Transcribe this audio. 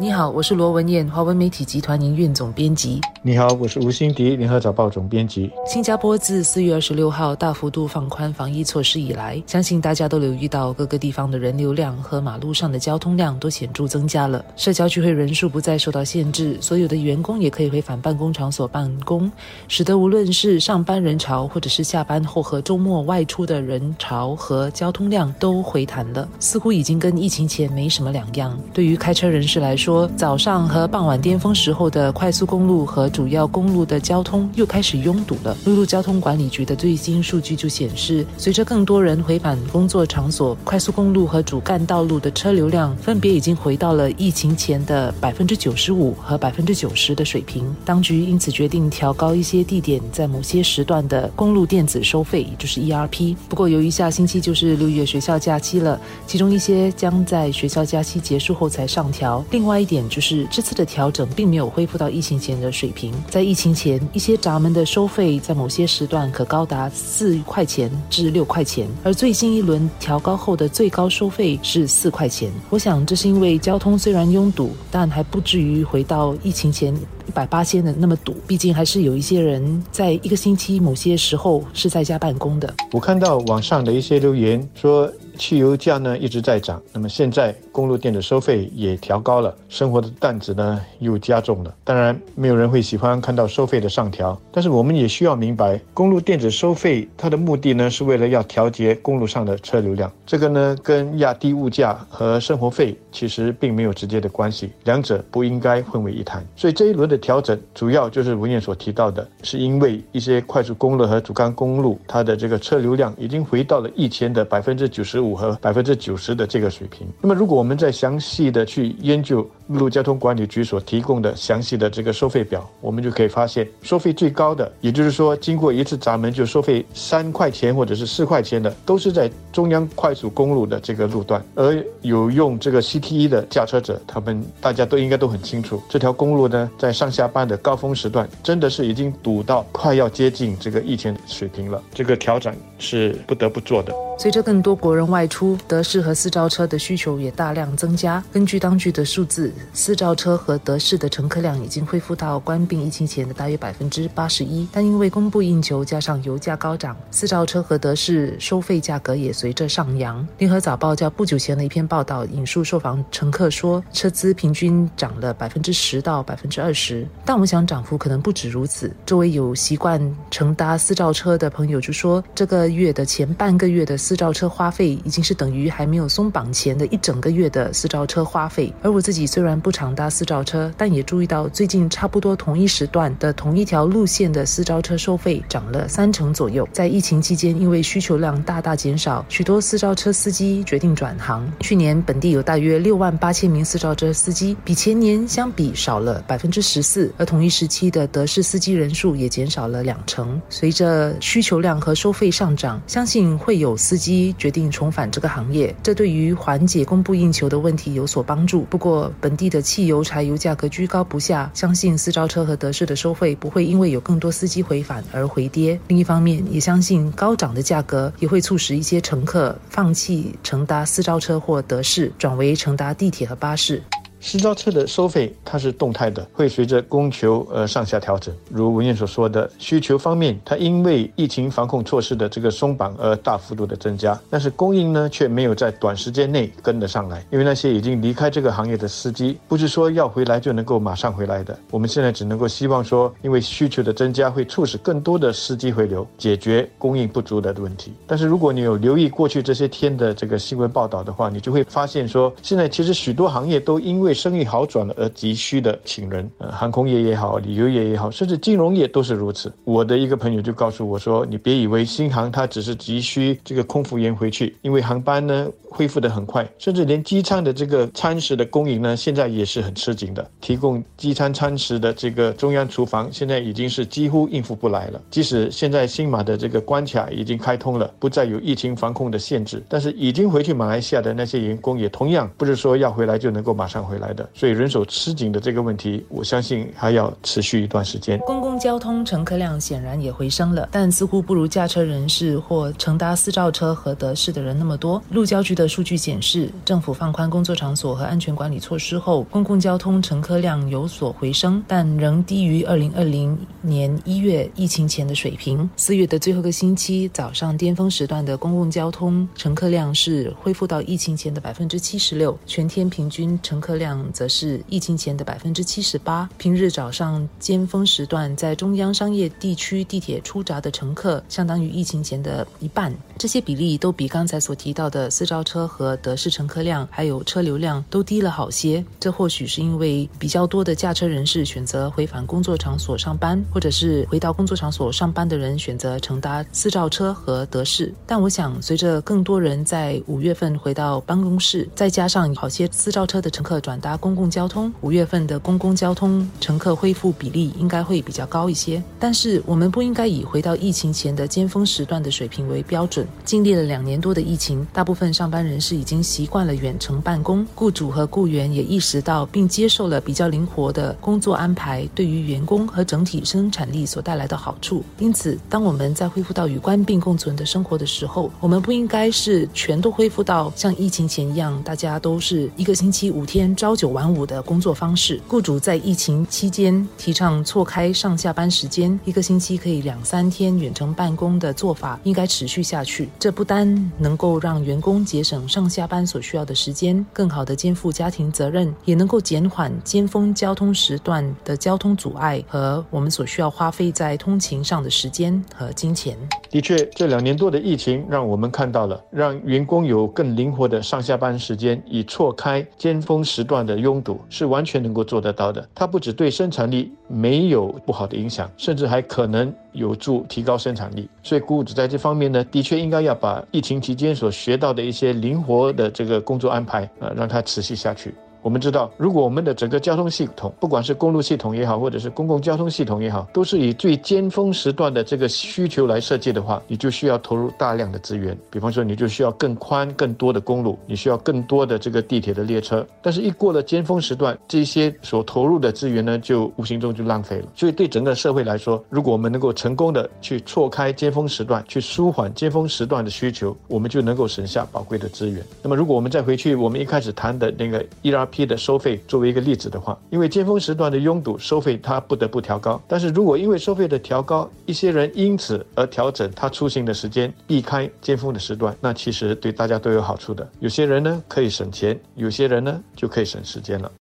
你好，我是罗文燕，华文媒体集团营运总编辑。你好，我是吴欣迪，联合早报总编辑。新加坡自四月二十六号大幅度放宽防疫措施以来，相信大家都留意到各个地方的人流量和马路上的交通量都显著增加了。社交聚会人数不再受到限制，所有的员工也可以回返办公场所办公，使得无论是上班人潮，或者是下班后和周末外出的人潮和交通量都回弹了，似乎已经跟疫情前没什么两样。对于开车人士来说，说早上和傍晚巅峰时候的快速公路和主要公路的交通又开始拥堵了。陆路交通管理局的最新数据就显示，随着更多人回返工作场所，快速公路和主干道路的车流量分别已经回到了疫情前的百分之九十五和百分之九十的水平。当局因此决定调高一些地点在某些时段的公路电子收费，也就是 ERP。不过，由于下星期就是六月学校假期了，其中一些将在学校假期结束后才上调。另外。一点就是这次的调整并没有恢复到疫情前的水平。在疫情前，一些闸门的收费在某些时段可高达四块钱至六块钱，而最新一轮调高后的最高收费是四块钱。我想这是因为交通虽然拥堵，但还不至于回到疫情前一百八千的那么堵。毕竟还是有一些人在一个星期某些时候是在家办公的。我看到网上的一些留言说。汽油价呢一直在涨，那么现在公路电的收费也调高了，生活的担子呢又加重了。当然，没有人会喜欢看到收费的上调，但是我们也需要明白，公路电子收费它的目的呢是为了要调节公路上的车流量，这个呢跟压低物价和生活费其实并没有直接的关系，两者不应该混为一谈。所以这一轮的调整主要就是文彦所提到的，是因为一些快速公路和主干公路它的这个车流量已经回到了以前的百分之九十五。符合百分之九十的这个水平。那么，如果我们再详细的去研究路交通管理局所提供的详细的这个收费表，我们就可以发现，收费最高的，也就是说，经过一次闸门就收费三块钱或者是四块钱的，都是在中央快速公路的这个路段。而有用这个 CTE 的驾车者，他们大家都应该都很清楚，这条公路呢，在上下班的高峰时段，真的是已经堵到快要接近这个疫情水平了。这个调整是不得不做的。随着更多国人外出，德士和私招车的需求也大量增加。根据当局的数字，四照车和德士的乘客量已经恢复到关闭疫情前的大约百分之八十一。但因为供不应求，加上油价高涨，四照车和德士收费价格也随着上扬。联合早报较不久前的一篇报道引述受访乘客说，车资平均涨了百分之十到百分之二十。但我想涨幅可能不止如此。周围有习惯乘搭四照车的朋友就说，这个月的前半个月的。四照车花费已经是等于还没有松绑前的一整个月的四照车花费，而我自己虽然虽然不常搭私招车，但也注意到最近差不多同一时段的同一条路线的私招车收费涨了三成左右。在疫情期间，因为需求量大大减少，许多私招车司机决定转行。去年本地有大约六万八千名私招车司机，比前年相比少了百分之十四，而同一时期的德士司机人数也减少了两成。随着需求量和收费上涨，相信会有司机决定重返这个行业，这对于缓解供不应求的问题有所帮助。不过，本地的汽油、柴油价格居高不下，相信私招车和德士的收费不会因为有更多司机回返而回跌。另一方面，也相信高涨的价格也会促使一些乘客放弃乘搭私招车或德士，转为乘搭地铁和巴士。私招车的收费它是动态的，会随着供求而上下调整。如文燕所说的，需求方面，它因为疫情防控措施的这个松绑而大幅度的增加，但是供应呢却没有在短时间内跟得上来。因为那些已经离开这个行业的司机，不是说要回来就能够马上回来的。我们现在只能够希望说，因为需求的增加会促使更多的司机回流，解决供应不足的问题。但是如果你有留意过去这些天的这个新闻报道的话，你就会发现说，现在其实许多行业都因为为生意好转了而急需的请人，呃，航空业也好，旅游业也好，甚至金融业都是如此。我的一个朋友就告诉我说：“你别以为新航它只是急需这个空服员回去，因为航班呢。”恢复的很快，甚至连机舱的这个餐食的供应呢，现在也是很吃紧的。提供机餐餐食的这个中央厨房，现在已经是几乎应付不来了。即使现在新马的这个关卡已经开通了，不再有疫情防控的限制，但是已经回去马来西亚的那些员工，也同样不是说要回来就能够马上回来的。所以人手吃紧的这个问题，我相信还要持续一段时间。公共交通乘客量显然也回升了，但似乎不如驾车人士或乘搭私照车和德士的人那么多。路交局的数据显示，政府放宽工作场所和安全管理措施后，公共交通乘客量有所回升，但仍低于二零二零年一月疫情前的水平。四月的最后个星期，早上巅峰时段的公共交通乘客量是恢复到疫情前的百分之七十六，全天平均乘客量则是疫情前的百分之七十八。平日早上尖峰时段，在中央商业地区地铁出闸的乘客，相当于疫情前的一半。这些比例都比刚才所提到的私招车和德式乘客量还有车流量都低了好些。这或许是因为比较多的驾车人士选择回返工作场所上班，或者是回到工作场所上班的人选择乘搭私照车和德士。但我想，随着更多人在五月份回到办公室，再加上好些私照车的乘客转搭公共交通，五月份的公共交通乘客恢复比例应该会比较高一些。但是我们不应该以回到疫情前的尖峰时段的水平为标准。经历了两年多的疫情，大部分上班人士已经习惯了远程办公，雇主和雇员也意识到并接受了比较灵活的工作安排对于员工和整体生产力所带来的好处。因此，当我们在恢复到与官病共存的生活的时候，我们不应该是全都恢复到像疫情前一样，大家都是一个星期五天朝九晚五的工作方式。雇主在疫情期间提倡错开上下班时间，一个星期可以两三天远程办公的做法应该持续下去。这不单能够让员工节省上下班所需要的时间，更好的肩负家庭责任，也能够减缓尖峰交通时段的交通阻碍和我们所需要花费在通勤上的时间和金钱。的确，这两年多的疫情让我们看到了，让员工有更灵活的上下班时间，以错开尖峰时段的拥堵，是完全能够做得到的。它不只对生产力没有不好的影响，甚至还可能有助提高生产力。所以，雇主在这方面呢，的确应该要把疫情期间所学到的一些灵活的这个工作安排，呃，让它持续下去。我们知道，如果我们的整个交通系统，不管是公路系统也好，或者是公共交通系统也好，都是以最尖峰时段的这个需求来设计的话，你就需要投入大量的资源。比方说，你就需要更宽、更多的公路，你需要更多的这个地铁的列车。但是，一过了尖峰时段，这些所投入的资源呢，就无形中就浪费了。所以，对整个社会来说，如果我们能够成功的去错开尖峰时段，去舒缓尖峰时段的需求，我们就能够省下宝贵的资源。那么，如果我们再回去我们一开始谈的那个 ERP。的收费作为一个例子的话，因为尖峰时段的拥堵，收费它不得不调高。但是如果因为收费的调高，一些人因此而调整他出行的时间，避开尖峰的时段，那其实对大家都有好处的。有些人呢可以省钱，有些人呢就可以省时间了。